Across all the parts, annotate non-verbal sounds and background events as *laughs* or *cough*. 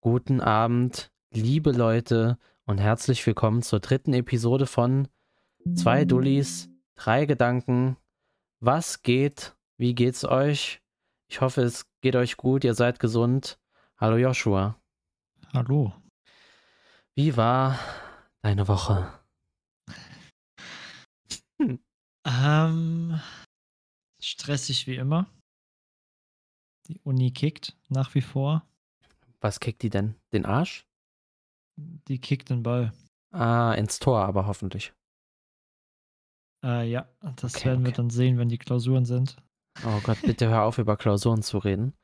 guten Abend, liebe Leute und herzlich willkommen zur dritten Episode von Zwei Dullis, drei Gedanken. Was geht? Wie geht's euch? Ich hoffe, es geht euch gut, ihr seid gesund. Hallo Joshua. Hallo. Wie war deine Woche? Hm. Ähm, stressig wie immer. Die Uni kickt nach wie vor. Was kickt die denn? Den Arsch? Die kickt den Ball. Ah, ins Tor aber hoffentlich. Äh, ja, das okay, werden wir dann sehen, wenn die Klausuren sind. Oh Gott, bitte hör auf, über Klausuren zu reden.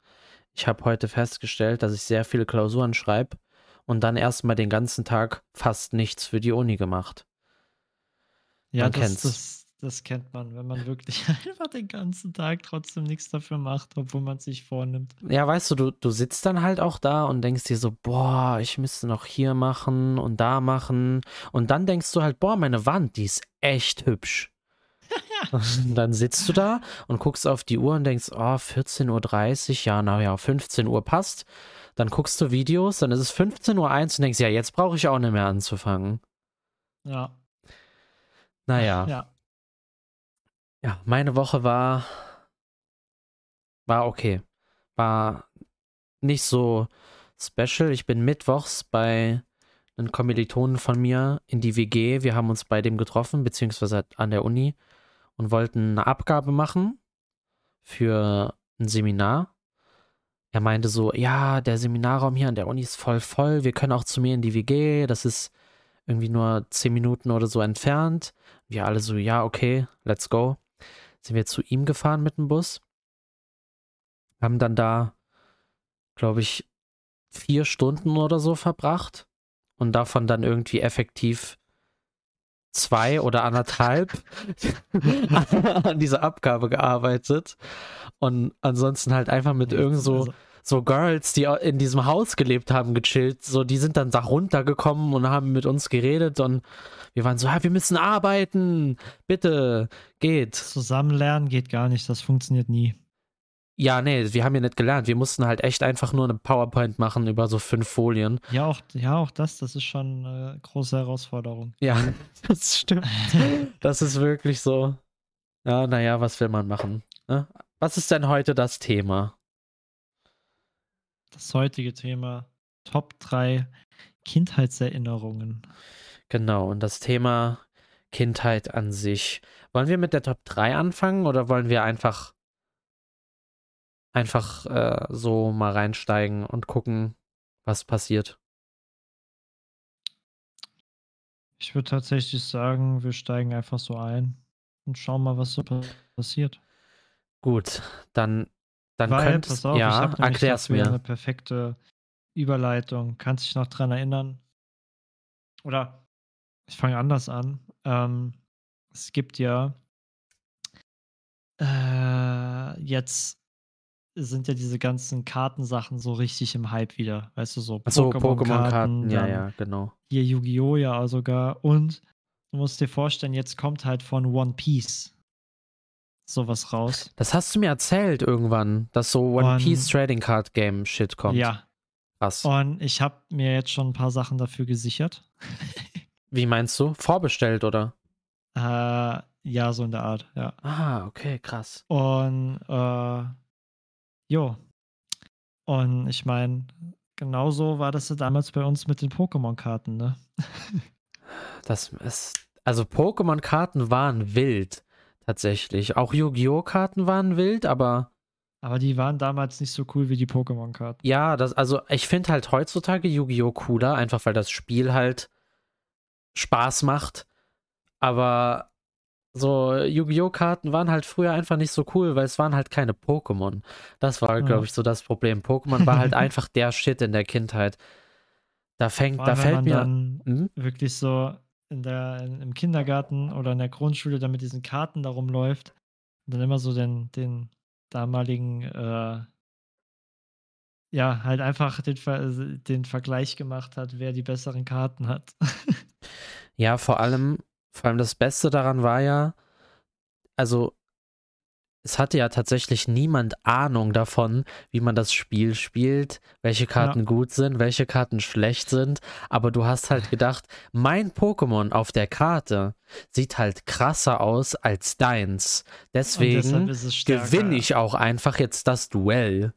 Ich habe heute festgestellt, dass ich sehr viele Klausuren schreibe und dann erstmal den ganzen Tag fast nichts für die Uni gemacht. Ja, Man das, kennt's. Das, das kennt man, wenn man wirklich *laughs* einfach den ganzen Tag trotzdem nichts dafür macht, obwohl man sich vornimmt. Ja, weißt du, du, du sitzt dann halt auch da und denkst dir so, boah, ich müsste noch hier machen und da machen. Und dann denkst du halt, boah, meine Wand, die ist echt hübsch. *laughs* und dann sitzt du da und guckst auf die Uhr und denkst, oh, 14.30 Uhr, ja, naja, 15 Uhr passt. Dann guckst du Videos, dann ist es 15.01 Uhr und denkst, ja, jetzt brauche ich auch nicht mehr anzufangen. Ja. Naja. Ja. Ja, meine Woche war war okay. War nicht so special. Ich bin mittwochs bei einem Kommilitonen von mir in die WG. Wir haben uns bei dem getroffen, beziehungsweise an der Uni und wollten eine Abgabe machen für ein Seminar. Er meinte so, ja, der Seminarraum hier an der Uni ist voll voll. Wir können auch zu mir in die WG. Das ist irgendwie nur zehn Minuten oder so entfernt. Wir alle so, ja, okay, let's go sind wir zu ihm gefahren mit dem Bus. Haben dann da, glaube ich, vier Stunden oder so verbracht und davon dann irgendwie effektiv zwei oder anderthalb *laughs* *laughs* an dieser Abgabe gearbeitet und ansonsten halt einfach mit irgend so so Girls, die in diesem Haus gelebt haben, gechillt. So, die sind dann da runtergekommen und haben mit uns geredet und wir waren so, ja, wir müssen arbeiten. Bitte, geht. Zusammen lernen geht gar nicht, das funktioniert nie. Ja, nee, wir haben ja nicht gelernt. Wir mussten halt echt einfach nur eine PowerPoint machen über so fünf Folien. Ja, auch, ja, auch das, das ist schon eine große Herausforderung. Ja, *laughs* das stimmt. das ist wirklich so. Ja, naja, was will man machen? Ne? Was ist denn heute das Thema? Das heutige Thema Top 3 Kindheitserinnerungen. Genau, und das Thema Kindheit an sich. Wollen wir mit der Top 3 anfangen oder wollen wir einfach einfach äh, so mal reinsteigen und gucken, was passiert? Ich würde tatsächlich sagen, wir steigen einfach so ein und schauen mal, was so passiert. Gut, dann dann Weil, könnt, pass auf, ja, ich habe erklär's mir. eine perfekte Überleitung. Kannst dich noch dran erinnern? Oder ich fange anders an. Ähm, es gibt ja äh, jetzt sind ja diese ganzen Kartensachen so richtig im Hype wieder. Weißt du, so Pokémon-Karten. Pokémon ja, ja, genau. Hier Yu-Gi-Oh! ja sogar. Und du musst dir vorstellen, jetzt kommt halt von One Piece sowas raus. Das hast du mir erzählt irgendwann, dass so One und, Piece Trading Card Game Shit kommt. Ja. Krass. Und ich habe mir jetzt schon ein paar Sachen dafür gesichert. *laughs* Wie meinst du? Vorbestellt oder? Äh, ja, so in der Art, ja. Ah, okay, krass. Und äh, jo. Und ich meine, genauso war das ja damals bei uns mit den Pokémon-Karten, ne? *laughs* das ist. Also Pokémon-Karten waren wild. Tatsächlich. Auch Yu-Gi-Oh! Karten waren wild, aber. Aber die waren damals nicht so cool wie die Pokémon-Karten. Ja, das, also ich finde halt heutzutage Yu-Gi-Oh! cooler, einfach weil das Spiel halt Spaß macht. Aber so Yu-Gi-Oh! Karten waren halt früher einfach nicht so cool, weil es waren halt keine Pokémon. Das war, glaube ich, so das Problem. Pokémon war halt *laughs* einfach der Shit in der Kindheit. Da fängt, da fällt mir. Hm? Wirklich so in der, in, im Kindergarten oder in der Grundschule da mit diesen Karten da rumläuft und dann immer so den, den damaligen, äh, ja, halt einfach den, den Vergleich gemacht hat, wer die besseren Karten hat. *laughs* ja, vor allem, vor allem das Beste daran war ja, also es hatte ja tatsächlich niemand Ahnung davon, wie man das Spiel spielt, welche Karten Ja. gut sind, welche Karten schlecht sind. Aber du hast halt gedacht, mein Pokémon auf der Karte sieht halt krasser aus als deins. Deswegen gewinne ich auch einfach jetzt das Duell.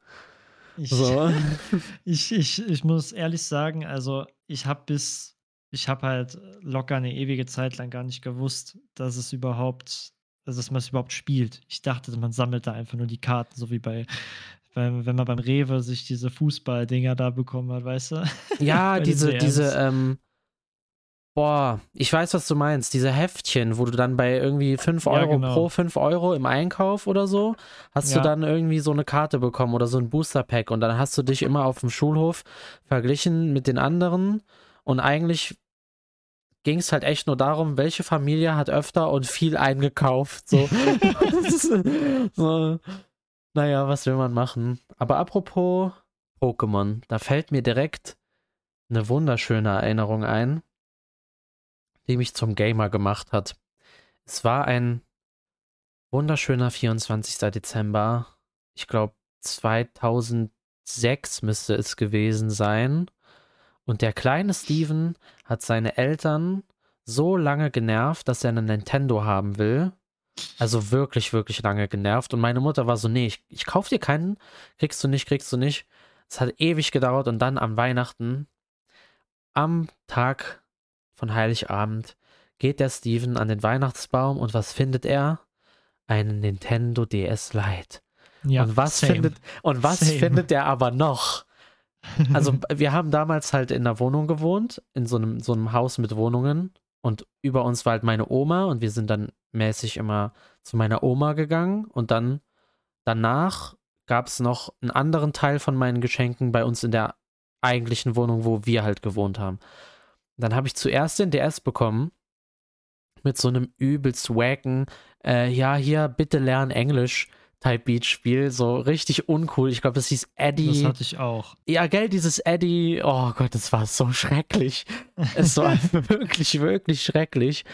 Ich, So. *laughs* ich, ich, ich muss ehrlich sagen, also ich habe bis, ich habe halt locker eine ewige Zeit lang gar nicht gewusst, dass es überhaupt, also dass man es überhaupt spielt. Ich dachte, man sammelt da einfach nur die Karten, so wie bei, beim, wenn man beim Rewe sich diese Fußball-Dinger da bekommen hat, weißt du? *laughs* Ja, diese, diese, ähm, boah, ich weiß, was du meinst. Diese Heftchen, wo du dann bei irgendwie 5 Ja, Euro genau. pro 5 Euro im Einkauf oder so, hast du Ja. dann irgendwie so eine Karte bekommen oder so ein Booster-Pack und dann hast du dich immer auf dem Schulhof verglichen mit den anderen und eigentlich ging es halt echt nur darum, welche Familie hat öfter und viel eingekauft. So. *laughs* so. Naja, was will man machen? Aber apropos Pokémon, da fällt mir direkt eine wunderschöne Erinnerung ein, die mich zum Gamer gemacht hat. Es war ein wunderschöner 24. Dezember. Ich glaube 2006 müsste es gewesen sein. Und der kleine Steven hat seine Eltern so lange genervt, dass er einen Nintendo haben will. Also wirklich, wirklich lange genervt. Und meine Mutter war so, nee, ich, ich kauf dir keinen. Kriegst du nicht, kriegst du nicht. Es hat ewig gedauert und dann am Weihnachten, am Tag von Heiligabend, geht der Steven an den Weihnachtsbaum und was findet er? Einen Nintendo DS Lite. Ja, und was same. findet und was Same. findet er aber noch? Also wir haben damals halt in einer Wohnung gewohnt, in so einem so einem Haus mit Wohnungen und über uns war halt meine Oma und wir sind dann mäßig immer zu meiner Oma gegangen und dann danach gab es noch einen anderen Teil von meinen Geschenken bei uns in der eigentlichen Wohnung, wo wir halt gewohnt haben. Dann habe ich zuerst den DS bekommen mit so einem übelst wacken, äh, ja, hier, bitte lern Englisch. Type Beat Spiel, so richtig uncool. Ich glaube, das hieß Eddie. Das hatte ich auch. Ja, gell, dieses Eddie, oh Gott, das war so schrecklich. Es *laughs* war wirklich, wirklich schrecklich.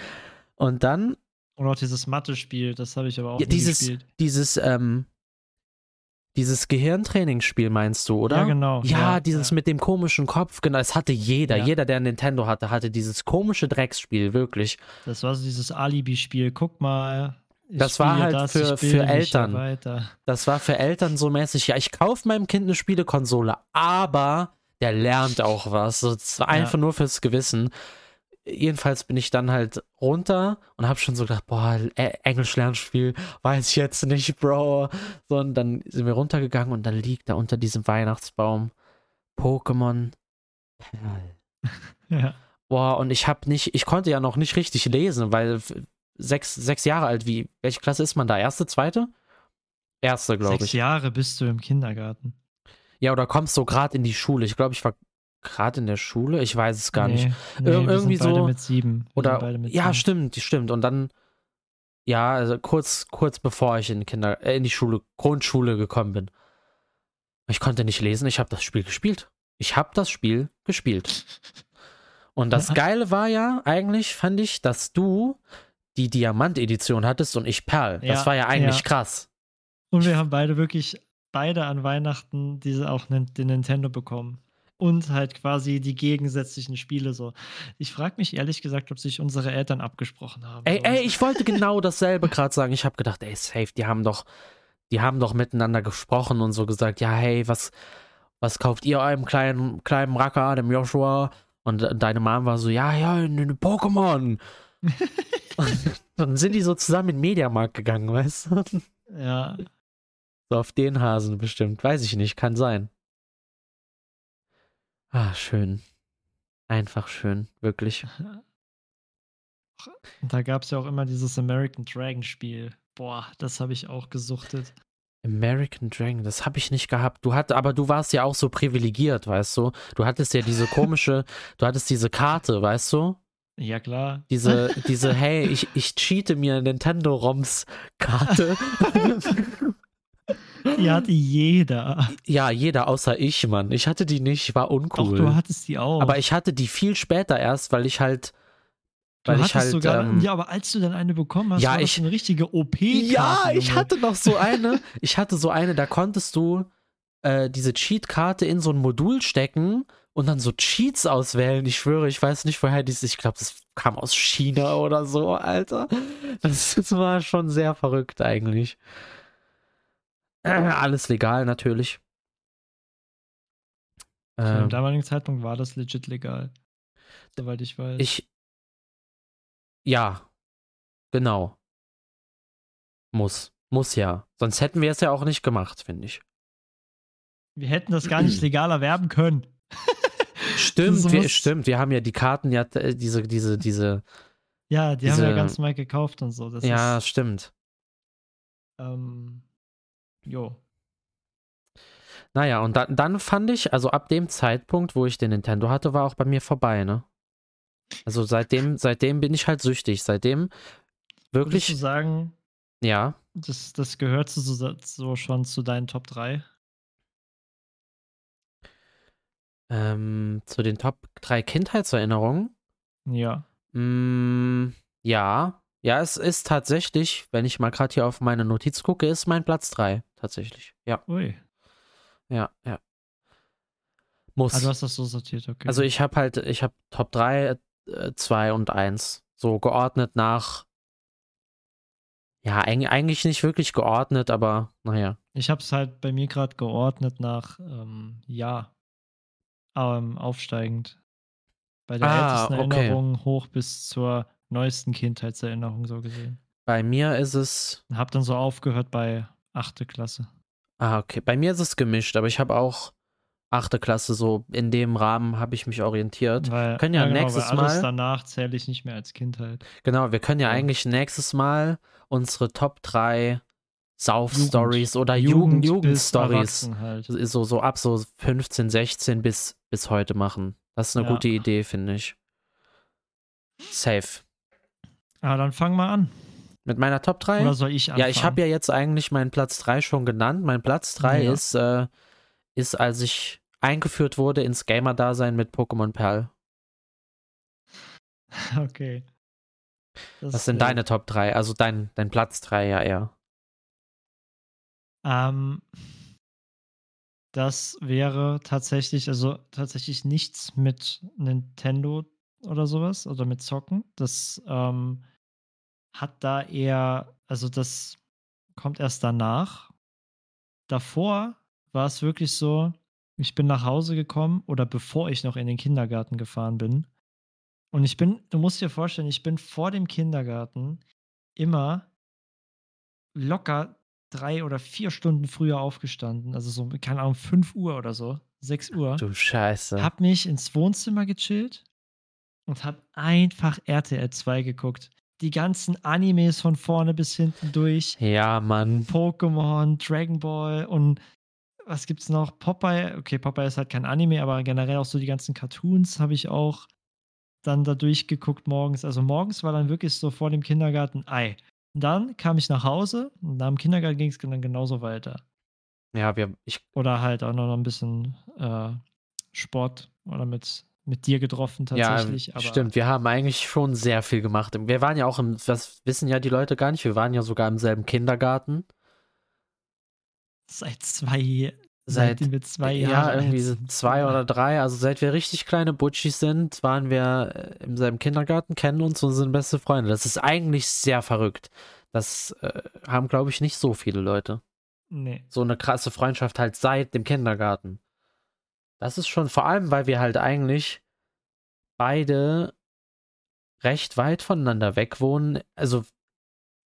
Und dann Oder auch dieses Mathe-Spiel, das habe ich aber auch Ja, dieses- gespielt. dieses, ähm, dieses Gehirntrainingsspiel meinst du, oder? Ja, genau. Ja, dieses mit dem komischen Kopf, genau, das hatte jeder. Ja. Jeder, der ein Nintendo hatte, hatte dieses komische Drecksspiel, wirklich. Das war so dieses Alibi-Spiel. Guck mal. Das war halt das, für- für ja Eltern. Das war für Eltern so mäßig, ja, ich kaufe meinem Kind eine Spielekonsole, aber der lernt auch was. Das war Ja. einfach nur fürs Gewissen. Jedenfalls bin ich dann halt runter und habe schon so gedacht, boah, Ä- Englisch-Lernspiel, weiß ich jetzt nicht, Bro. So, und dann sind wir runtergegangen und dann liegt da unter diesem Weihnachtsbaum Pokémon Perl. *laughs* Ja. Boah, und ich habe nicht, ich konnte ja noch nicht richtig lesen, weil sechs, sechs Jahre alt, wie, welche Klasse ist man da? Erste, zweite? Erste, glaube Sechs ich. Jahre bist du im Kindergarten. Ja, oder kommst du gerade in die Schule? Ich glaube, ich war gerade in der Schule. Ich weiß es gar nicht. Nee, nee, Ir- irgendwie so- mit sieben. Wir Oder mit ja, sieben. stimmt, stimmt. Und dann ja, also kurz kurz bevor ich in die Kinder äh, in die Schule Grundschule gekommen bin. Ich konnte nicht lesen. Ich habe das Spiel gespielt. Ich habe das Spiel gespielt. Und das Ja. Geile war ja eigentlich, fand ich, dass du die Diamant-Edition hattest und ich Perl. Das Ja, war ja eigentlich ja. krass. Und wir haben beide wirklich, beide an Weihnachten diese auch den Nintendo bekommen. Und halt quasi die gegensätzlichen Spiele so. Ich frage mich ehrlich gesagt, ob sich unsere Eltern abgesprochen haben. Ey, ey, ich wollte genau dasselbe gerade sagen. Ich habe gedacht, ey, safe, die haben doch, die haben doch miteinander gesprochen und so gesagt, ja, hey, was, was kauft ihr eurem kleinen, kleinen Racker, dem Joshua? Und deine Mom war so, ja, ja, eine Pokémon. *laughs* *laughs* dann sind die so zusammen in den Mediamarkt gegangen, weißt du? Ja, So auf den Hasen bestimmt. Weiß ich nicht, kann sein. Ah, schön. Einfach schön, wirklich. und *laughs* da gab es ja auch immer dieses American Dragon Spiel. Boah, das habe ich auch gesuchtet. American Dragon, das habe ich nicht gehabt. Du hatt, aber du warst ja auch so privilegiert, weißt du? Du hattest ja diese komische, du hattest diese Karte, weißt du? Ja, klar. Diese, *laughs* diese, hey, ich, ich cheate mir Nintendo-ROMs-Karte. Die hatte jeder. ja, jeder außer ich, Mann. Ich hatte die nicht, war Doch, uncool. du hattest die auch. aber ich hatte die viel später erst, weil ich halt Du Weil ich hattest halt, sogar, ähm, ja, aber als du dann eine bekommen hast, Ja, war das ich- eine richtige OP. Ja, ich hatte noch so eine. Ich hatte so eine, da konntest du äh, diese Cheat-Karte in so ein Modul stecken und dann so Cheats auswählen. Ich schwöre, ich weiß nicht, woher dies. Ich glaube, das kam aus China oder so, Alter. Das, *laughs* das war schon sehr verrückt eigentlich. Äh, *clears throat* alles legal natürlich. Zu Ähm, dem damaligen Zeitpunkt war das legit legal. Soweit ich weiß. ich. Ja, genau. Muss. Muss ja. Sonst hätten wir es ja auch nicht gemacht, finde ich. wir hätten das gar nicht *clears throat* legal erwerben können. Stimmt, wir, stimmt. Wir haben ja die Karten, ja, äh, diese, diese, diese. Ja, die haben Diese- ja ganz normal gekauft und so. Das ja, ist, stimmt. ähm, jo. Naja, und dann, dann fand ich, also ab dem Zeitpunkt, wo ich den Nintendo hatte, war auch bei mir vorbei, ne? Also seitdem, seitdem bin ich halt süchtig. Seitdem Würdest du wirklich, sagen, ja. das, das gehört so, so, so schon zu deinen Top 3? Ähm, zu den Top 3 Kindheitserinnerungen. Ja. Mm, ja. Ja, es ist tatsächlich, wenn ich mal gerade hier auf meine Notiz gucke, ist mein Platz 3. Tatsächlich. Ja, Ui. ja, ja. Muss. Ah, du hast das so sortiert, okay. Also ich habe halt, ich habe Top 3, 2 und 1. So geordnet nach. Ja, eig- eigentlich nicht wirklich geordnet, aber naja. Ich habe es halt bei mir gerade geordnet nach ähm, ja. Ähm, aufsteigend. Bei der Ah, ältesten okay. Erinnerung hoch bis zur neuesten Kindheitserinnerung so gesehen. Bei mir ist es. Hab dann so aufgehört bei achte Klasse. Ah, okay. Bei mir ist es gemischt, aber ich habe auch achte Klasse so in dem Rahmen habe ich mich orientiert. Weil, Können ja genau, nächstes weil alles Mal- danach zähle ich nicht mehr als Kindheit. Genau, wir können ja Ja. eigentlich nächstes Mal unsere Top 3 Sauf Jugend. Stories oder Jugend bis Jugend Stories Erwachsen halt. so so ab so 15, 16 bis bis heute machen. Das ist eine Ja. gute Idee, finde ich. Safe. Ah, dann fang mal an. Mit meiner Top 3? Oder soll ich anfangen? Ja, ich habe ja jetzt eigentlich meinen Platz 3 schon genannt. Mein Platz 3 Ja. ist, äh, ist, als ich eingeführt wurde ins Gamer-Dasein mit Pokémon Perl. *laughs* Okay. Das Was sind äh, deine Top 3? Also dein, dein Platz 3 ja eher. Ähm, das wäre tatsächlich, also tatsächlich nichts mit Nintendo oder sowas oder mit Zocken. Das ähm, hat da eher, also das kommt erst danach. Davor war es wirklich so, ich bin nach Hause gekommen oder bevor ich noch in den Kindergarten gefahren bin. Und ich bin, du musst dir vorstellen, ich bin vor dem Kindergarten immer locker drei oder vier Stunden früher aufgestanden. Also so, keine Ahnung, 5 Uhr oder so, 6 Uhr. Du Scheiße. Hab mich ins Wohnzimmer gechillt und hab einfach RTL 2 geguckt. Die ganzen Animes von vorne bis hinten durch. ja, Mann. Pokémon, Dragon Ball und was gibt's noch? Popeye. Okay, Popeye ist halt kein Anime, aber generell auch so die ganzen Cartoons habe ich auch dann da durchgeguckt morgens. Also morgens war dann wirklich so vor dem Kindergarten Ei. Und dann kam ich nach Hause und nach dem Kindergarten ging es dann genauso weiter. Ja, wir, ich, Oder halt auch noch ein bisschen äh, Sport oder mit, mit dir getroffen tatsächlich. ja, stimmt. Wir haben eigentlich schon sehr viel gemacht. Wir waren ja auch im, das wissen ja die Leute gar nicht, wir waren ja sogar im selben Kindergarten. Seit zwei, Seit, seitdem wir zwei ja, Jahre irgendwie sind. zwei oder drei. Also seit wir richtig kleine Butchis sind, waren wir äh, im selben Kindergarten, kennen uns und sind beste Freunde. Das ist eigentlich sehr verrückt. Das äh, haben, glaube ich, nicht so viele Leute. Nee. So eine krasse Freundschaft halt seit dem Kindergarten. Das ist schon vor allem, weil wir halt eigentlich beide recht weit voneinander weg wohnen. Also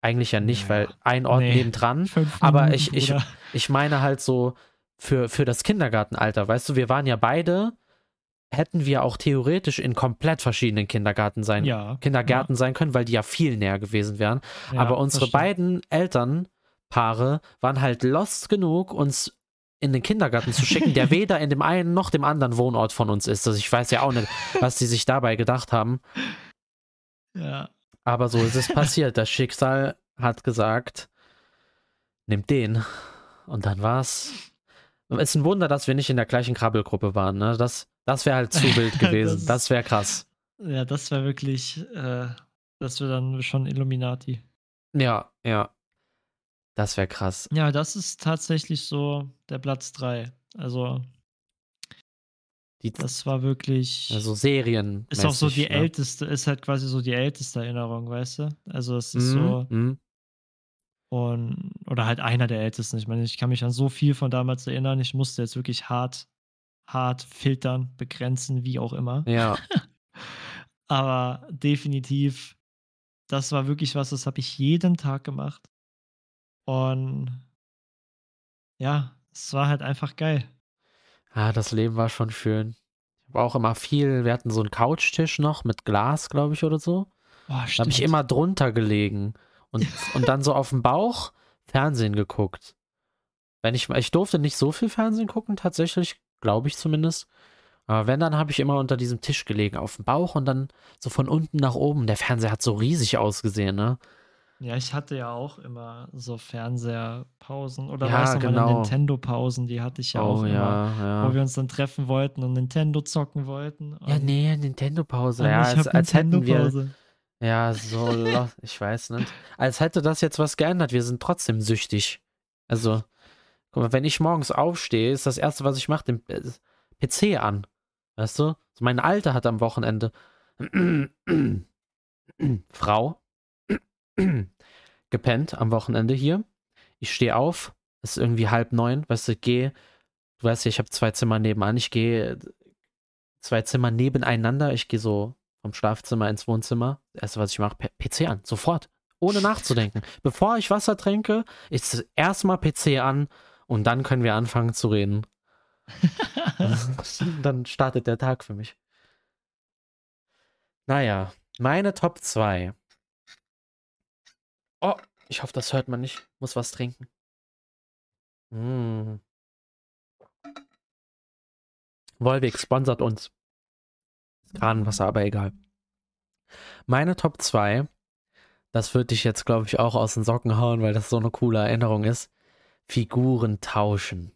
eigentlich ja nicht, Ja, weil ein Ort Nee. nebendran. *laughs* Fünf Aber Minuten, ich- ich-. Ich meine halt so für, für das Kindergartenalter, weißt du, wir waren ja beide, hätten wir auch theoretisch in komplett verschiedenen Kindergarten sein, ja, Kindergärten sein können, weil die ja viel näher gewesen wären. ja, Aber unsere beiden Elternpaare waren halt lost genug, uns in den Kindergarten zu schicken, der *laughs* weder in dem einen noch dem anderen Wohnort von uns ist. Also ich weiß ja auch nicht, was die sich dabei gedacht haben. Ja. Aber so ist es passiert. Das Schicksal hat gesagt, nimmt den. Und dann war's. Es ist ein Wunder, dass wir nicht in der gleichen Krabbelgruppe waren. Ne? Das, das wäre halt zu wild *laughs* gewesen. Das- das wäre krass. Ja, das war wirklich, äh, Das wäre dann schon Illuminati. Ja, ja. Das wäre krass. Ja, das ist tatsächlich so der Platz 3. Also, Die, das war wirklich. also Serien. ist auch so die ne? älteste, ist halt quasi so die älteste Erinnerung, weißt du? Also, es ist so. Mhm, mhm. Und, oder halt einer der ältesten. Ich meine, ich kann mich an so viel von damals erinnern. Ich musste jetzt wirklich hart, hart filtern, begrenzen, wie auch immer. Ja, *laughs* Aber definitiv, das war wirklich was, das habe ich jeden Tag gemacht. Und ja, es war halt einfach geil. ah, das Leben war schon schön. Ich habe auch immer viel, wir hatten so einen Couchtisch noch mit Glas, glaube ich, oder so. Boah, Da habe ich immer drunter gelegen und, und dann so auf dem Bauch Fernsehen geguckt. Wenn ich, ich durfte nicht so viel Fernsehen gucken, tatsächlich, glaube ich zumindest. Aber wenn, dann habe ich immer unter diesem Tisch gelegen, auf dem Bauch und dann so von unten nach oben. Der Fernseher hat so riesig ausgesehen, ne? Ja, ich hatte ja auch immer so Fernseherpausen oder Ja, weißt du, meine genau. Nintendo-Pausen, die hatte ich ja auch oh immer, ja, wo wir ja. uns dann treffen wollten und Nintendo zocken wollten. Ja, und- nee, Nintendo-Pause. Ja, ich als, als hätten wir. Ja, so, lo- *laughs* ich weiß nicht. Als hätte das jetzt was geändert. Wir sind trotzdem süchtig. Also, guck mal, wenn ich morgens aufstehe, ist das Erste, was ich mache, den äh, PC an. Weißt du? So meine Alte hat am Wochenende *clears throat* Frau *clears throat* gepennt am Wochenende hier. Ich stehe auf, es ist irgendwie halb neun, weißt du, gehe, du weißt ja, ich habe zwei Zimmer nebenan, ich gehe zwei Zimmer nebeneinander, ich gehe so vom Schlafzimmer ins Wohnzimmer. Das erste, was ich mache, PC an, sofort, ohne nachzudenken. *laughs* Bevor ich Wasser trinke, ist erstmal PC an und dann können wir anfangen zu reden. *laughs* dann startet der Tag für mich. Naja, meine Top 2. Oh, ich hoffe, das hört man nicht. Muss was trinken. Mm. Volvic sponsert uns. Kranenwasser, aber egal. Meine Top 2, das würde ich jetzt, glaube ich, auch aus den Socken hauen, weil das so eine coole Erinnerung ist. Figuren tauschen.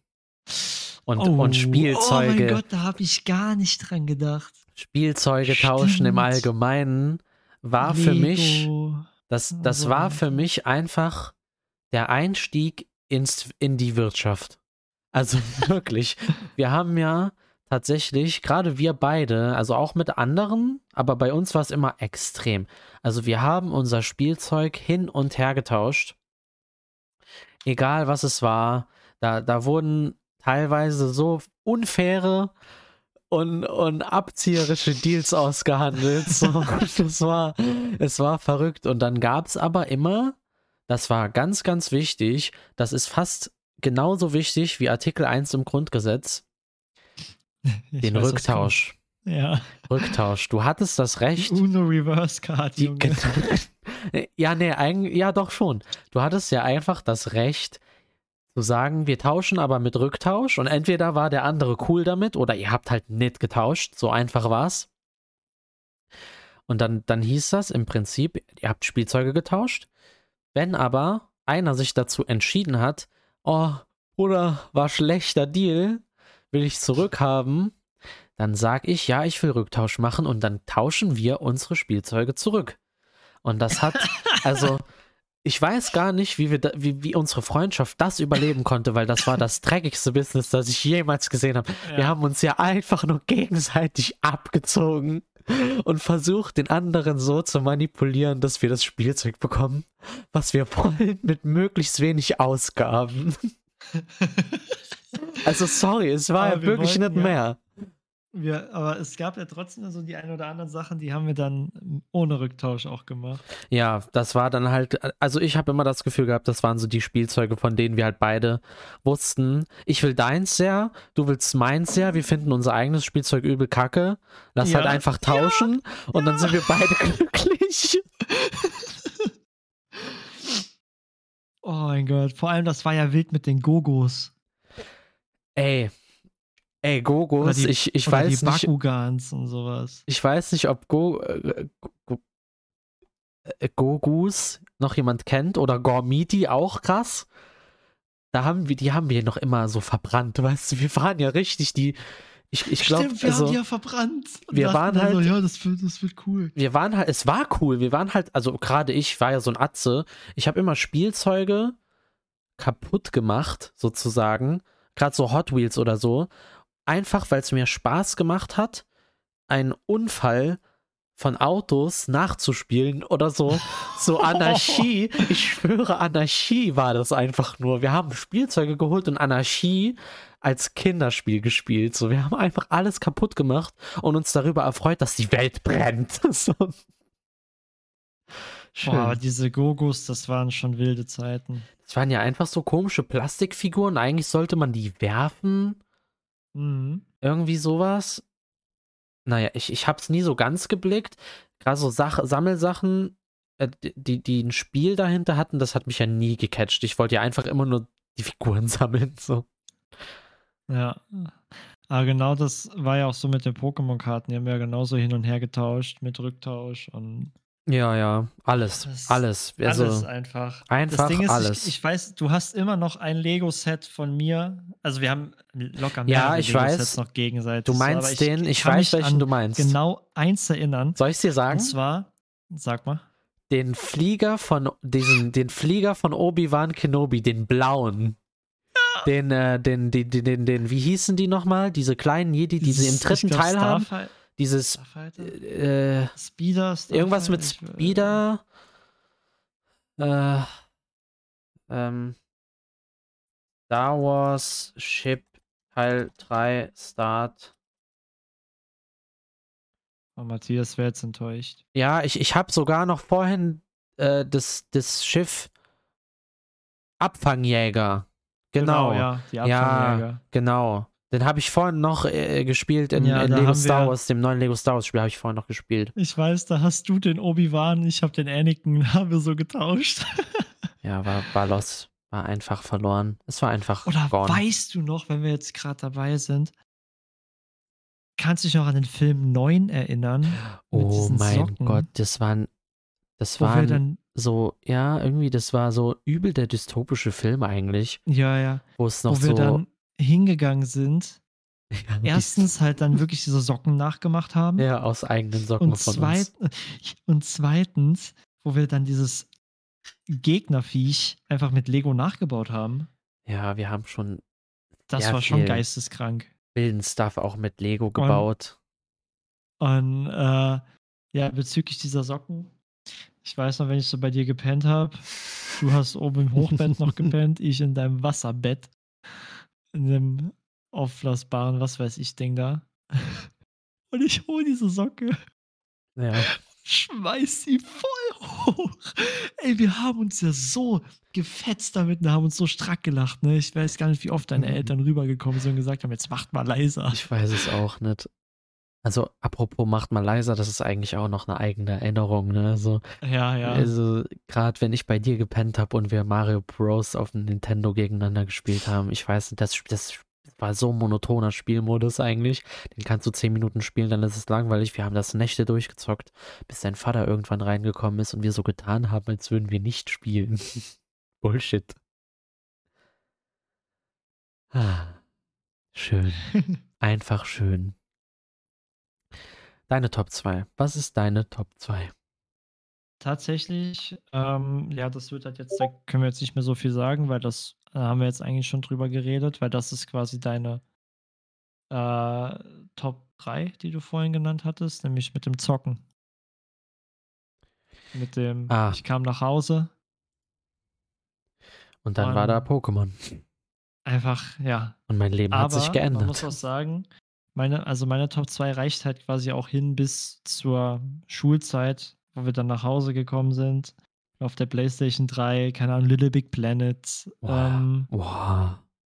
Und, und Spielzeuge. Oh mein Gott, da habe ich gar nicht dran gedacht. Spielzeuge tauschen im Stimmt. Allgemeinen war für mich, Lego. das, Oh, das war für mich einfach der Einstieg ins, in die Wirtschaft. Also *laughs* wirklich, wir haben ja tatsächlich, gerade wir beide, also auch mit anderen, aber bei uns war es immer extrem. Also wir haben unser Spielzeug hin und her getauscht. Egal was es war, da, da wurden teilweise so unfaire und, und abzieherische Deals ausgehandelt. So, *laughs* das war, es war verrückt. Und dann gab es aber immer, das war ganz, ganz wichtig, das ist fast genauso wichtig wie Artikel 1 im Grundgesetz, *laughs* Ich den weiß, Rücktausch. Ja. Rücktausch. Du hattest das Recht. Uno Reverse Card, Die, *laughs* ja, nee, eigentlich, ja, doch schon. Du hattest ja einfach das Recht zu sagen, wir tauschen aber mit Rücktausch und entweder war der andere cool damit oder ihr habt halt nicht getauscht. So einfach war's. Und dann, dann hieß das im Prinzip, ihr habt Spielzeuge getauscht. Wenn aber einer sich dazu entschieden hat, oh, oder war schlechter Deal, will ich zurückhaben, dann sag ich, ja, ich will Rücktausch machen und dann tauschen wir unsere Spielzeuge zurück. Und das hat, *laughs* also, ich weiß gar nicht, wie, wir da, wie, wie unsere Freundschaft das überleben konnte, weil das war das dreckigste Business, das ich jemals gesehen habe. Wir Ja. haben uns ja einfach nur gegenseitig abgezogen und versucht, den anderen so zu manipulieren, dass wir das Spielzeug bekommen, was wir wollen, mit möglichst wenig Ausgaben. *laughs* Also, sorry, es war Aber ja wir wirklich wollten nicht ja- mehr. Wir, aber es gab ja trotzdem so die ein oder anderen Sachen, die haben wir dann ohne Rücktausch auch gemacht. Ja, das war dann halt, also ich habe immer das Gefühl gehabt, das waren so die Spielzeuge, von denen wir halt beide wussten, ich will deins sehr, du willst meins sehr, wir finden unser eigenes Spielzeug übel kacke, lass Ja. halt einfach tauschen und dann sind wir beide *laughs* glücklich. Oh mein Gott, vor allem das war ja wild mit den Gogos. Ey, ey, Gogos, die- ich, ich weiß die nicht, Bakugans und sowas. ich weiß nicht, ob Go, äh, Go, äh, Gogus noch jemand kennt oder Gormiti auch krass. Da haben wir, die haben wir noch immer so verbrannt, weißt du, wir waren ja richtig die, ich, ich glaube, Stimmt, wir also, haben die ja verbrannt. Wir waren halt- ja, das wird, das wird cool. wir waren halt, es war cool. Wir waren halt, also gerade ich war ja so ein Atze. Ich habe immer Spielzeuge kaputt gemacht, sozusagen. Gerade so Hot Wheels oder so. Einfach, weil es mir Spaß gemacht hat, einen Unfall von Autos nachzuspielen oder so. So Anarchie. *laughs* Ich schwöre, Anarchie war das einfach nur. Wir haben Spielzeuge geholt und Anarchie als Kinderspiel gespielt. So, wir haben einfach alles kaputt gemacht und uns darüber erfreut, dass die Welt brennt. *laughs* So. Schön. Boah, diese Gogos, das waren schon wilde Zeiten. Das waren ja einfach so komische Plastikfiguren. Eigentlich sollte man die werfen. Mhm. Irgendwie sowas. Naja, ich, ich hab's nie so ganz geblickt. Gerade so Sach Sammelsachen, äh, die, die ein Spiel dahinter hatten, das hat mich ja nie gecatcht. Ich wollte ja einfach immer nur die Figuren *laughs* sammeln. So. Ja. Aber genau das war ja auch so mit den Pokémon-Karten. Die haben wir ja genauso hin und her getauscht mit Rücktausch und Ja, ja, alles. Das- alles. Also, alles einfach. einfach das Ding ist, alles. Ich, ich weiß, du hast immer noch ein Lego-Set von mir. Also wir haben locker Ja, mehrere ich Lego-Sets weiß. noch gegenseitig. du so, aber meinst den, ich weiß, welchen du meinst. Genau eins erinnern. Soll ich dir Und sagen? zwar, sag mal. Den Flieger von diesen, den Flieger von Obi-Wan Kenobi, den blauen. Den, äh, den, den, den, den, den, wie hießen die nochmal? Diese kleinen Jedi, die sie im dritten ich Teil haben. Dieses, äh, Speeder, irgendwas mit? Ich- Speeder. Äh, ähm, Star Wars Ship Teil 3 Start. Oh, Matthias wäre jetzt enttäuscht. Ja, ich, ich habe sogar noch vorhin äh, das, das Schiff Abfangjäger. Genau, ja, die Ja, Abfangjäger. genau. Den habe ich vorhin noch äh, gespielt in, Ja, in Lego Star Wars, dem neuen Lego Star Wars Spiel habe ich vorhin noch gespielt. Ich weiß, da hast du den Obi-Wan, ich habe den Anakin, *laughs* haben wir so getauscht. *laughs* Ja, war, war los. War einfach verloren. Es war einfach Oder gone. weißt du noch, wenn wir jetzt gerade dabei sind, kannst du dich noch an den Film 9 erinnern? Oh mein Socken, Gott, das waren, das dann, so, ja, irgendwie, das war so übel der dystopische Film eigentlich, ja, ja, wo es noch wo so. Hingegangen sind, *laughs* ja, erstens halt dann wirklich diese Socken nachgemacht haben. ja, aus eigenen Socken und, von zweit, uns. *laughs* und zweitens, wo wir dann dieses Gegnerviech einfach mit Lego nachgebaut haben. Ja, wir haben schon Das war schon geisteskrank. wilden Stuff auch mit Lego gebaut. Und äh, ja, bezüglich dieser Socken, ich weiß noch, wenn ich so bei dir gepennt habe, du hast oben im Hochbett noch *laughs* gepennt, ich in deinem Wasserbett, in dem aufblasbaren, was weiß ich, Ding da. *laughs* Und ich hole diese Socke, Ja. schmeiß sie voll hoch. Ey, wir haben uns ja so gefetzt damit und haben uns so strack gelacht, ne? Ich weiß gar nicht, wie oft deine Mhm. Eltern rübergekommen sind und gesagt haben, jetzt macht mal leiser. Ich weiß es auch nicht. Also, apropos macht mal leiser, das ist eigentlich auch noch eine eigene Erinnerung, ne? Also, Ja, ja. also gerade wenn ich bei dir gepennt habe und wir Mario Bros. auf dem Nintendo gegeneinander gespielt haben, ich weiß das, das war so ein monotoner Spielmodus eigentlich. Den kannst du zehn Minuten spielen, dann ist es langweilig. Wir haben das Nächte durchgezockt, bis dein Vater irgendwann reingekommen ist und wir so getan haben, als würden wir nicht spielen. *laughs* Bullshit. Ah, schön. *laughs* Einfach schön. Deine Top 2. Was ist deine Top 2? Tatsächlich, ähm, ja, das wird halt jetzt, da können wir jetzt nicht mehr so viel sagen, weil das äh, haben wir jetzt eigentlich schon drüber geredet, weil das ist quasi deine äh, Top 3, die du vorhin genannt hattest, nämlich mit dem Zocken. Mit dem, Ah. ich kam nach Hause, Und dann war da Pokémon. einfach, ja. Und mein Leben Aber hat sich man muss geändert. auch sagen, meine, also meine Top 2 reicht halt quasi auch hin bis zur Schulzeit, wo wir dann nach Hause gekommen sind. Auf der PlayStation 3, keine Ahnung, Little Big Planet, Wow. ähm, Wow.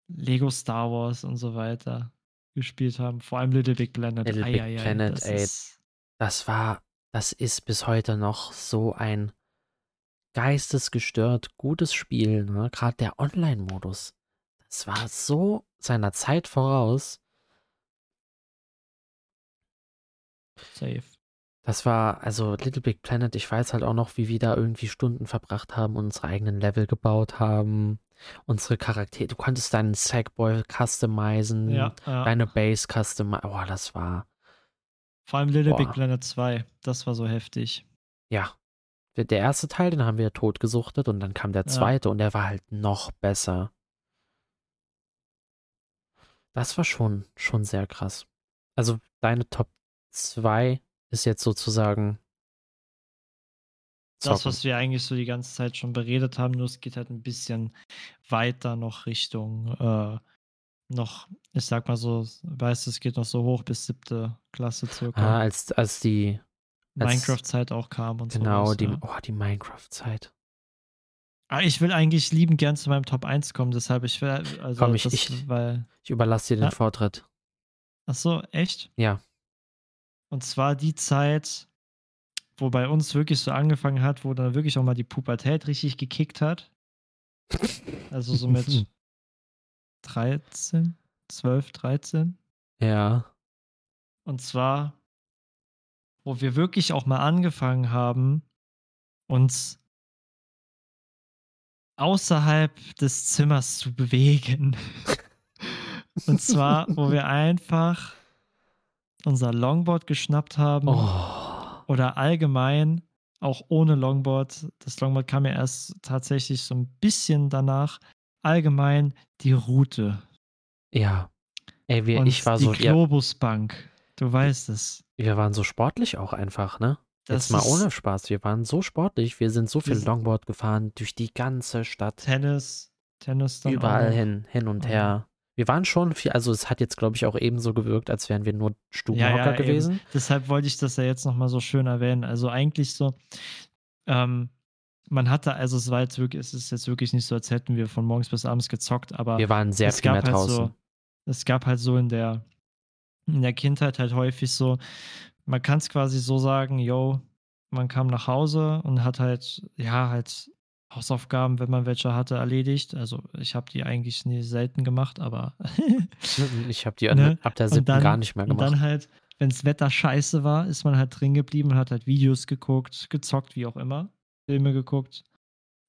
Lego Star Wars und so weiter gespielt haben. Vor allem Little Big Planet. Little Big Eieiei, Planet, das ey. Das war, das ist bis heute noch so ein geistesgestört gutes Spiel. Ne? Gerade der Online-Modus. Das war so seiner Zeit voraus. Safe. Das war, also Little Big Planet, ich weiß halt auch noch, wie wir da irgendwie Stunden verbracht haben unsere eigenen Level gebaut haben. unsere Charaktere, du konntest deinen Sackboy customizen, Ja, ja. deine Base customizen. Oh, das war, Vor allem Little Boah. Big Planet 2. Das war so heftig. ja. Der erste Teil, den haben wir totgesuchtet und dann kam der Ja. zweite und der war halt noch besser. Das war schon, schon sehr krass. Also deine Top 2 ist jetzt sozusagen Das, Zocken. was wir eigentlich so die ganze Zeit schon beredet haben, nur es geht halt ein bisschen weiter noch Richtung, äh, noch, ich sag mal so, weißt du, es geht noch so hoch bis siebte Klasse ah, circa. als, als die, Minecraft-Zeit auch kam und genau, sowas, die, ja. oh, die Minecraft-Zeit. Ah, ich will eigentlich lieben gern zu meinem Top 1 kommen, deshalb ich will, also Komm, ich- das, ich- weil, Ich überlasse dir den Ja. Vortritt. ach so, echt? Ja. Und zwar die Zeit, wo bei uns wirklich so angefangen hat, wo dann wirklich auch mal die Pubertät richtig gekickt hat. Also so mit 13, 12, 13. Ja. Und zwar, wo wir wirklich auch mal angefangen haben, uns außerhalb des Zimmers zu bewegen. *laughs* Und zwar, wo wir einfach unser Longboard geschnappt haben Oh. oder allgemein auch ohne Longboard. Das Longboard kam ja erst tatsächlich so ein bisschen danach. Allgemein die Route Ja. Ey, wir, und ich war die so, wir, Globusbank. Du weißt es. wir waren so sportlich auch einfach, ne? Das Jetzt mal ohne Spaß. Wir waren so sportlich. Wir sind so viel Longboard gefahren durch die ganze Stadt. Tennis, Tennis dann Überall auch. hin, hin und her. Wir waren schon viel, also es hat jetzt, glaube ich, auch ebenso gewirkt, als wären wir nur Stubenhocker eben. gewesen. Deshalb wollte ich das ja jetzt nochmal so schön erwähnen. Also eigentlich so, ähm, man hatte, also es war jetzt wirklich, es ist jetzt wirklich nicht so, als hätten wir von morgens bis abends gezockt, aber Wir waren sehr es viel mehr halt draußen. so, es gab halt so in der, in der Kindheit halt häufig so, man kann es quasi so sagen, yo, man kam nach Hause und hat halt, ja, halt Hausaufgaben, wenn man welche hatte, erledigt. Also ich habe die eigentlich nie selten gemacht, aber *laughs* Ich habe die Ne? ab der Und siebten dann- gar nicht mehr Und gemacht. dann halt, wenn das Wetter scheiße war, ist man halt drin geblieben und hat halt Videos geguckt, gezockt, wie auch immer, Filme geguckt.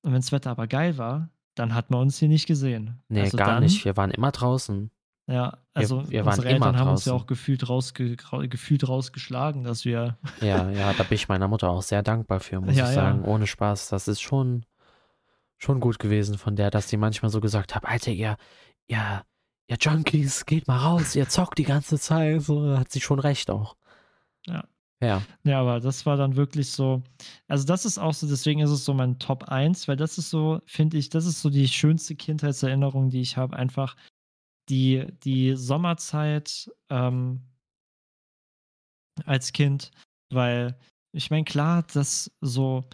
Und wenn das Wetter aber geil war, dann hat man uns hier nicht gesehen. nee, also gar dann, nicht. Wir waren immer draußen. Ja, also wir waren unsere Eltern haben uns ja auch gefühlt, rausge gefühlt rausgeschlagen, dass wir. Ja, ja, da bin ich meiner Mutter auch sehr dankbar für, muss *laughs* Ja, ich ja. sagen. Ohne Spaß. Das ist schon, schon gut gewesen von der, dass sie manchmal so gesagt hat, Alter, ihr, ihr, ihr Junkies, geht mal raus, ihr zockt die ganze Zeit. So hat sie schon recht auch. Ja. Ja. Ja, aber das war dann wirklich so. Also, das ist auch so, deswegen ist es so mein Top 1, weil das ist so, finde ich, das ist so die schönste Kindheitserinnerung, die ich habe. Einfach die, die Sommerzeit ähm, als Kind, weil ich meine, klar, das so,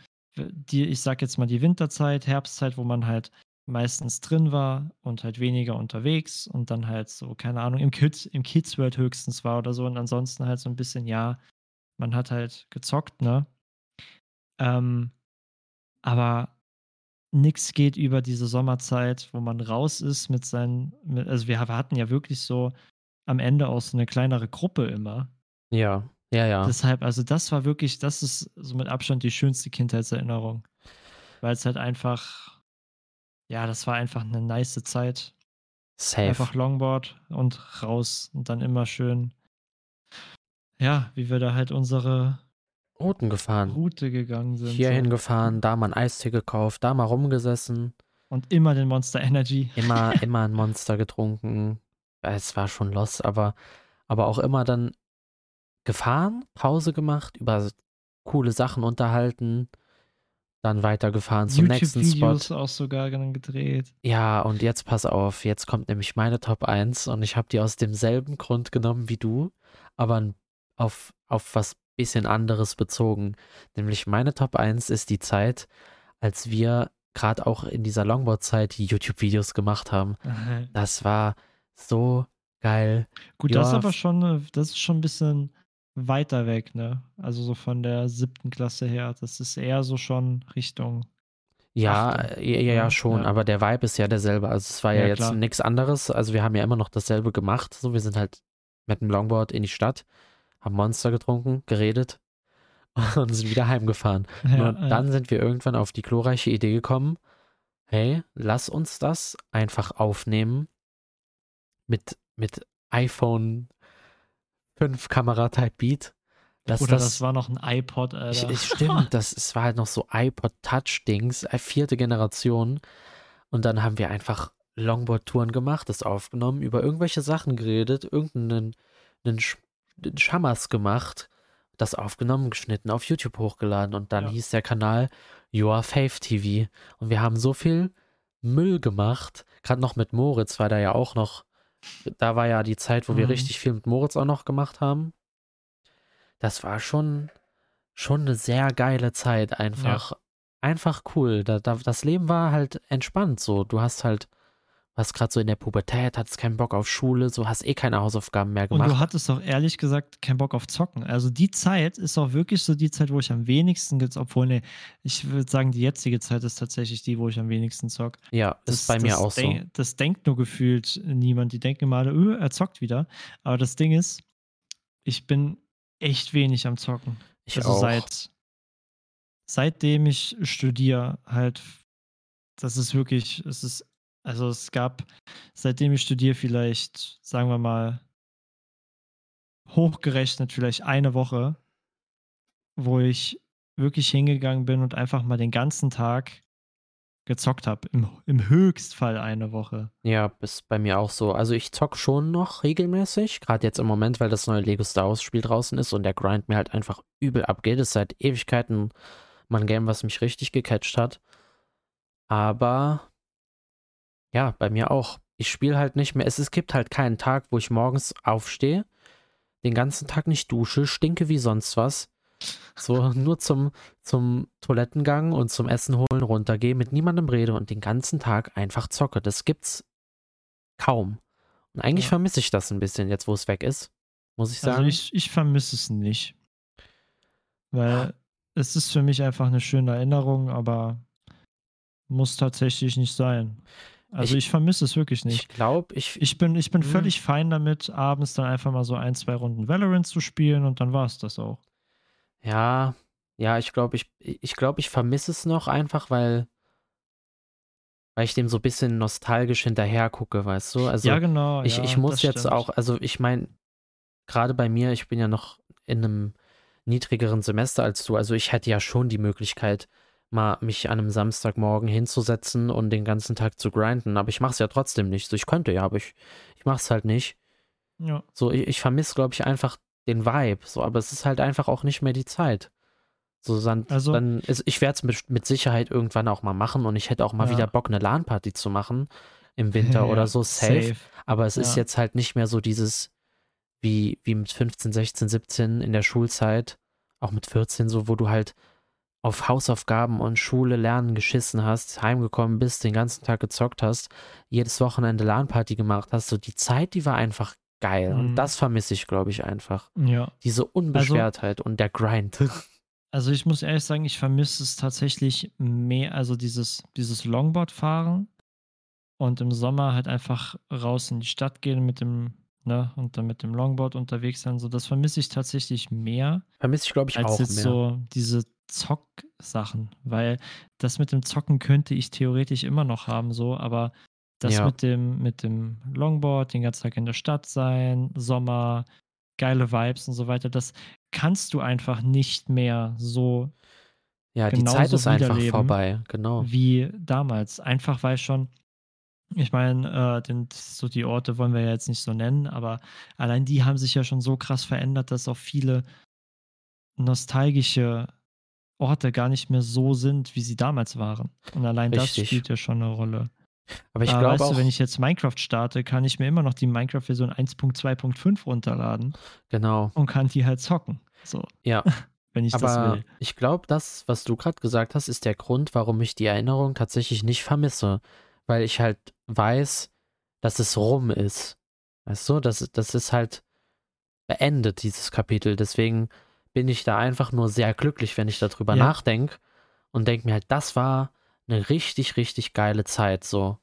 die, ich sag jetzt mal die Winterzeit, Herbstzeit, wo man halt meistens drin war und halt weniger unterwegs und dann halt so, keine Ahnung, im Kids, im Kids World höchstens war oder so und ansonsten halt so ein bisschen, ja, man hat halt gezockt, ne? Ähm, aber nix geht über diese Sommerzeit, wo man raus ist mit seinen, mit, also wir hatten ja wirklich so am Ende auch so eine kleinere Gruppe immer. Ja, ja, ja. Deshalb, also das war wirklich, das ist so mit Abstand die schönste Kindheitserinnerung. Weil es halt einfach, ja, das war einfach eine nice Zeit. Safe. Einfach Longboard und raus und dann immer schön, ja, wie wir da halt unsere Routen gefahren. Route gegangen sind. Hierhin so. gefahren, da mal ein Eistee gekauft, da mal rumgesessen, Und immer den Monster Energy. immer, *laughs* immer ein Monster getrunken. Es war schon los, aber, aber auch immer dann gefahren, Pause gemacht, über coole Sachen unterhalten, dann weitergefahren zum nächsten Spot. YouTube-Videos auch sogar gedreht. Ja, und jetzt pass auf, jetzt kommt nämlich meine Top 1 und ich habe die aus demselben Grund genommen wie du, aber auf, auf was bisschen anderes bezogen. Nämlich meine Top 1 ist die Zeit, als wir gerade auch in dieser Longboard-Zeit die YouTube-Videos gemacht haben. *laughs* Das war so geil. Gut, das ist Ja, aber schon, äh, das ist schon ein bisschen weiter weg, ne? Also so von der siebten Klasse her. Das ist eher so schon Richtung. Ja, Achte, ja, ja, ja, schon, ja. aber der Vibe ist ja derselbe. Also es war ja, Ja, jetzt nichts anderes. Also wir haben ja immer noch dasselbe gemacht. So, wir sind halt mit dem Longboard in die Stadt, haben Monster getrunken, geredet *laughs* und sind wieder heimgefahren. *laughs* Ja, ja. dann sind wir irgendwann auf die glorreiche Idee gekommen, hey, lass uns das einfach aufnehmen mit, mit iPhone 5 Kamera Type Beat. Lass Oder das, war noch ein iPod, ich, ich, stimmt, das es war halt noch so iPod Touch Dings, äh, vierte Generation. Und dann haben wir einfach Longboard-Touren gemacht, das aufgenommen, über irgendwelche Sachen geredet, irgendeinen einen Sch Schammers gemacht, das aufgenommen, geschnitten, auf YouTube hochgeladen und dann Ja. hieß der Kanal Your Fave TV. Und wir haben so viel Müll gemacht, gerade noch mit Moritz, weil da ja auch noch, da war ja die Zeit, wo wir Mhm. richtig viel mit Moritz auch noch gemacht haben. Das war schon, schon eine sehr geile Zeit einfach. Einfach cool. Da, da, das Leben war halt entspannt so. Du hast halt, warst gerade so in der Pubertät, hattest keinen Bock auf Schule, so hast eh keine Hausaufgaben mehr Und gemacht. du hattest doch ehrlich gesagt keinen Bock auf Zocken. Also die Zeit ist auch wirklich so die Zeit, wo ich am wenigsten, gez- obwohl, nee, ich würde sagen, die jetzige Zeit ist tatsächlich die, wo ich am wenigsten zock. ja, Das, ist bei mir das auch so. denk, Das denkt nur gefühlt niemand. Die denken alle, öh, er zockt wieder. Aber das Ding ist, ich bin echt wenig am Zocken. Ich also auch. seit seitdem ich studiere, halt, das ist wirklich, es ist, also es gab, seitdem ich studiere, vielleicht, sagen wir mal, hochgerechnet, vielleicht eine Woche, wo ich wirklich hingegangen bin und einfach mal den ganzen Tag gezockt habe. Im, Im Höchstfall eine Woche. Ja, ist bei mir auch so. Also ich zock schon noch regelmäßig, gerade jetzt im Moment, weil das neue Lego Star Wars Spiel draußen ist und der Grind mir halt einfach übel abgeht. Ist seit Ewigkeiten mal ein Game, was mich richtig gecatcht hat. Aber ja, bei mir auch. Ich spiele halt nicht mehr. Es, es gibt halt keinen Tag, wo ich morgens aufstehe, den ganzen Tag nicht dusche, stinke wie sonst was. So *laughs* nur zum, zum Toilettengang und zum Essen holen runtergehe, mit niemandem rede und den ganzen Tag einfach zocke. Das gibt's kaum. Und eigentlich Ja. vermisse ich das ein bisschen, jetzt wo es weg ist. Muss ich sagen. Also ich, ich vermisse es nicht. Weil es ist für mich einfach eine schöne Erinnerung, aber muss tatsächlich nicht sein. Also Ich- ich, vermisse es wirklich nicht. ich glaube, ich, Ich bin, ich bin Hm. völlig fein damit, abends dann einfach mal so ein, zwei Runden Valorant zu spielen und dann war es das auch. ja, ja, ich glaube, ich, ich glaube, ich vermisse es noch einfach, weil, weil ich dem so ein bisschen nostalgisch hinterher gucke, weißt du? Also ja, genau. ich, ja, ich muss jetzt stimmt. auch, also ich meine, gerade bei mir, ich bin ja noch in einem niedrigeren Semester als du, also ich hätte ja schon die Möglichkeit, mal mich an einem Samstagmorgen hinzusetzen und den ganzen Tag zu grinden, aber ich mache es ja trotzdem nicht. So, ich könnte ja, aber ich, ich mache es halt nicht. Ja. So, ich, ich vermisse, glaube ich, einfach den Vibe, so, aber es ist halt einfach auch nicht mehr die Zeit. So, dann, Also- dann ist, ich werde es mit, mit Sicherheit irgendwann auch mal machen und ich hätte auch mal Ja. wieder Bock, eine LAN-Party zu machen im Winter *laughs* Ja, oder so, safe. Aber es ist jetzt halt nicht mehr so dieses, wie, wie mit 15, 16, 17 in der Schulzeit, auch mit 14 so, wo du halt auf Hausaufgaben und Schule lernen geschissen hast, heimgekommen bist, den ganzen Tag gezockt hast, jedes Wochenende LAN-Party gemacht hast. So die Zeit, die war einfach geil. Und Mhm. das vermisse ich, glaube ich, einfach. Ja. Diese Unbeschwertheit und der Grind. *laughs* Also ich muss ehrlich sagen, ich vermisse es tatsächlich mehr, also dieses, dieses Longboard-Fahren und im Sommer halt einfach raus in die Stadt gehen mit dem, ne, und dann mit dem Longboard unterwegs sein. So, das vermisse ich tatsächlich mehr, vermisse ich, glaube ich, als auch jetzt mehr. so diese Zock-Sachen. Weil das mit dem Zocken könnte ich theoretisch immer noch haben, so, aber das Ja. mit dem, mit dem Longboard, den ganzen Tag in der Stadt sein, Sommer, geile Vibes und so weiter, das kannst du einfach nicht mehr so ja, die Zeit ist einfach vorbei. Genau. wie damals. Einfach weil schon, ich meine, äh, so die Orte wollen wir ja jetzt nicht so nennen, aber allein die haben sich ja schon so krass verändert, dass auch viele nostalgische Orte gar nicht mehr so sind, wie sie damals waren. Und allein das Richtig. spielt ja schon eine Rolle. Aber ich Aber glaube weißt du, wenn ich jetzt Minecraft starte, kann ich mir immer noch die Minecraft-Version 1.2.5 runterladen genau. und kann die halt zocken. So, Ja. *laughs* wenn ich das Aber will. ich glaube, das, was du gerade gesagt hast, ist der Grund, warum ich die Erinnerung tatsächlich nicht vermisse. Weil ich halt weiß, dass es rum ist. Weißt du, das, das ist halt beendet, dieses Kapitel. Deswegen bin ich da einfach nur sehr glücklich, wenn ich darüber Ja. nachdenke und denke mir halt, das war eine richtig, richtig geile Zeit. So.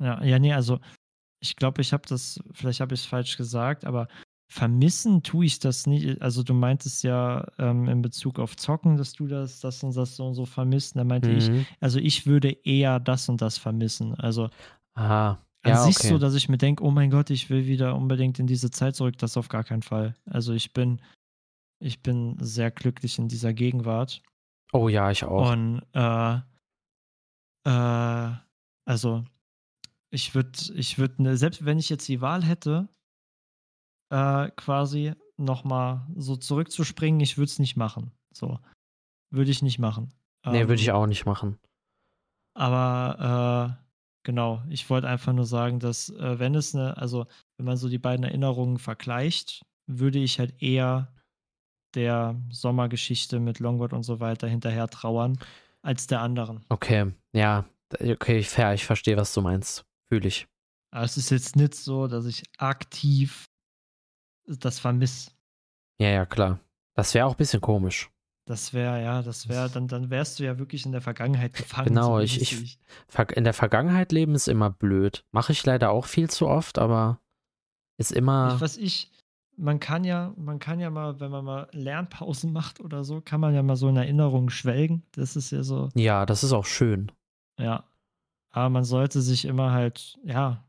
Ja, ja, nee, also ich glaube, ich habe das, vielleicht habe ich es falsch gesagt, aber vermissen tue ich das nicht. Also du meintest ja ähm, in Bezug auf Zocken, dass du das, das und das so und so vermisst. Da meinte ich, Mhm. also ich würde eher das und das vermissen. Also Aha. an Ja, sich okay. so, dass ich mir denke, oh mein Gott, ich will wieder unbedingt in diese Zeit zurück. Das auf gar keinen Fall. Also ich bin, ich bin sehr glücklich in dieser Gegenwart. Oh ja, ich auch. Und äh, äh, also ich würde, ich würde, ne, selbst wenn ich jetzt die Wahl hätte, äh, quasi nochmal so zurückzuspringen, ich würde es nicht machen. So. Würde ich nicht machen. nee, würde ich Ähm, auch nicht machen. Aber äh, genau, ich wollte einfach nur sagen, dass äh, wenn es eine, also wenn man so die beiden Erinnerungen vergleicht, würde ich halt eher der Sommergeschichte mit Longboard und so weiter hinterher trauern, als der anderen. Okay, ja, okay, fair, ich verstehe, was du meinst. Fühle ich. Aber es ist jetzt nicht so, dass ich aktiv das vermisse. Ja, ja, klar. Das wäre auch ein bisschen komisch. Das wäre, ja, das wäre, dann, dann wärst du ja wirklich in der Vergangenheit gefangen. Genau, so ich- ich- In der Vergangenheit leben ist immer blöd. Mache ich leider auch viel zu oft, aber ist immer. Ich, was ich, man kann ja, man kann ja mal, wenn man mal Lernpausen *laughs* macht oder so, kann man ja mal so in Erinnerungen schwelgen. Das ist ja so, Ja, das ist auch schön. ja. Aber man sollte sich immer halt, ja,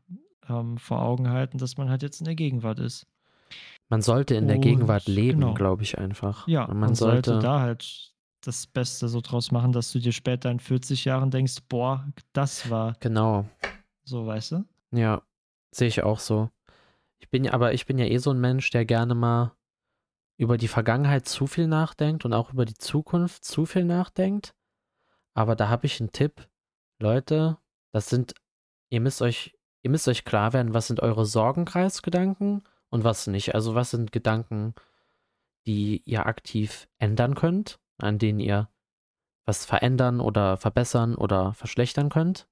ähm, vor Augen halten, dass man halt jetzt in der Gegenwart ist. Man sollte in der Und, Gegenwart leben, genau. glaube ich einfach. Ja, Und man, man sollte, sollte. da halt das Beste so draus machen, dass du dir später in 40 Jahren denkst, boah, das war Genau. so, weißt du? Ja, sehe ich auch so. Ich bin ja, aber ich bin ja eh so ein Mensch, der gerne mal über die Vergangenheit zu viel nachdenkt und auch über die Zukunft zu viel nachdenkt. Aber da habe ich einen Tipp. Leute, das sind, ihr müsst euch, ihr müsst euch klar werden, was sind eure Sorgenkreisgedanken und was nicht. Also was sind Gedanken, die ihr aktiv ändern könnt, an denen ihr was verändern oder verbessern oder verschlechtern könnt.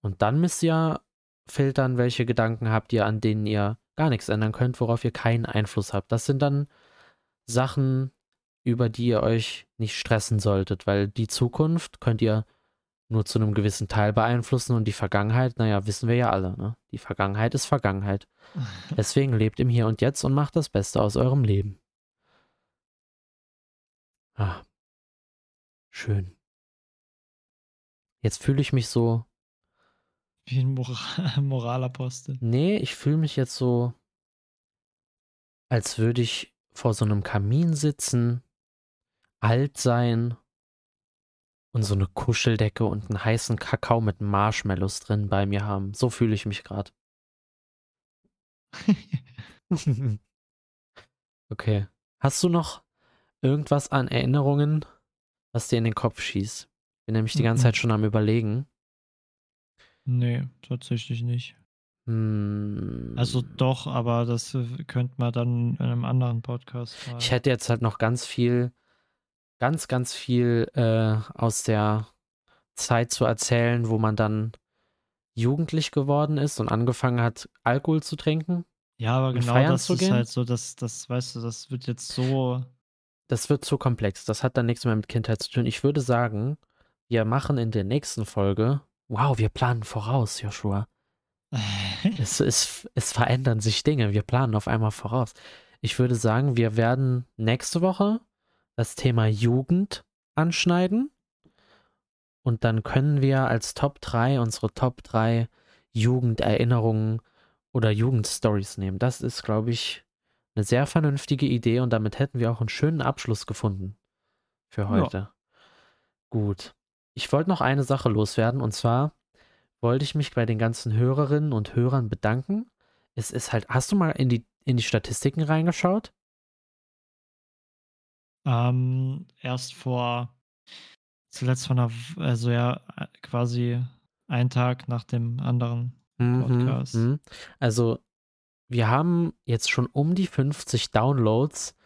Und dann müsst ihr filtern, welche Gedanken habt ihr, an denen ihr gar nichts ändern könnt, worauf ihr keinen Einfluss habt. Das sind dann Sachen, über die ihr euch nicht stressen solltet, weil die Zukunft könnt ihr nur zu einem gewissen Teil beeinflussen und die Vergangenheit, naja, wissen wir ja alle, ne? Die Vergangenheit ist Vergangenheit. *laughs* Deswegen lebt im Hier und Jetzt und macht das Beste aus eurem Leben. Ah. Schön. Jetzt fühle ich mich so, Wie ein Moral *laughs* Moralapostel. nee, ich fühle mich jetzt so, als würde ich vor so einem Kamin sitzen, alt sein und so eine Kuscheldecke und einen heißen Kakao mit Marshmallows drin bei mir haben. So fühle ich mich gerade. *laughs* okay. Hast du noch irgendwas an Erinnerungen, was dir in den Kopf schießt? Ich bin nämlich die ganze. Zeit schon am Überlegen. Nee, tatsächlich nicht. Hm, Also doch, aber das äh, könnte man dann in einem anderen Podcast mal. ich hätte jetzt halt noch ganz viel, ganz, ganz viel äh, aus der Zeit zu erzählen, wo man dann jugendlich geworden ist und angefangen hat, Alkohol zu trinken. ja, aber genau das ist halt so, dass das, weißt du, das wird jetzt so. Das wird zu komplex. Das hat dann nichts mehr mit Kindheit zu tun. Ich würde sagen, wir machen in der nächsten Folge. Wow, wir planen voraus, Joshua. *laughs* Es, es, es verändern sich Dinge. Wir planen auf einmal voraus. Ich würde sagen, wir werden nächste Woche das Thema Jugend anschneiden. Und dann können wir als Top 3 unsere Top 3 Jugenderinnerungen oder Jugendstories nehmen. Das ist, glaube ich, eine sehr vernünftige Idee und damit hätten wir auch einen schönen Abschluss gefunden für heute. Gut. Ich wollte noch eine Sache loswerden und zwar wollte ich mich bei den ganzen Hörerinnen und Hörern bedanken. Es ist halt, hast du mal in die, in die Statistiken reingeschaut? ähm, erst vor zuletzt von einer, also ja, quasi einen Tag nach dem anderen. Podcast. Mhm. Also, wir haben jetzt schon um die 50 Downloads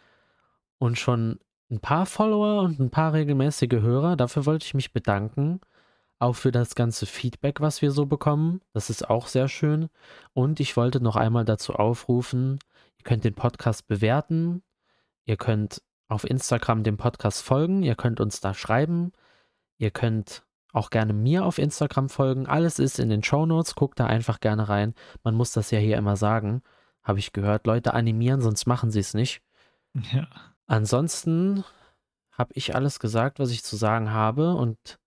und schon ein paar Follower und ein paar regelmäßige Hörer. Dafür wollte ich mich bedanken. Auch für das ganze Feedback, was wir so bekommen. Das ist auch sehr schön. Und ich wollte noch einmal dazu aufrufen, ihr könnt den Podcast bewerten. Ihr könnt auf Instagram dem Podcast folgen. Ihr könnt uns da schreiben. Ihr könnt auch gerne mir auf Instagram folgen. Alles ist in den Show Notes. Guckt da einfach gerne rein. Man muss das ja hier immer sagen. habe ich gehört. Leute animieren, sonst machen sie es nicht. Ja. Ansonsten habe ich alles gesagt, was ich zu sagen habe und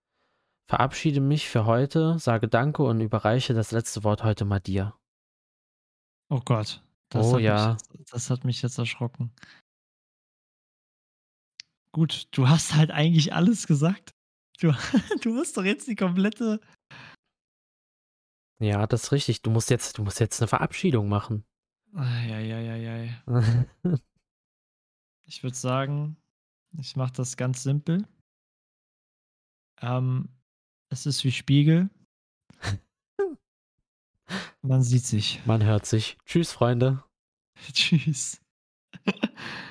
verabschiede mich für heute, sage Danke und überreiche das letzte Wort heute mal dir. Oh Gott. Das Oh hat ja. Mich jetzt, das hat mich jetzt erschrocken. Gut, du hast halt eigentlich alles gesagt. Du, *laughs* du hast doch jetzt die komplette. Ja, das ist richtig. Du musst jetzt, du musst jetzt eine Verabschiedung machen. Eieieiei. *laughs* Ich würde sagen, ich mache das ganz simpel. Ähm, es ist wie Spiegel. *laughs* Man sieht sich. Man hört sich. Tschüss, Freunde. *laughs* Tschüss. *laughs*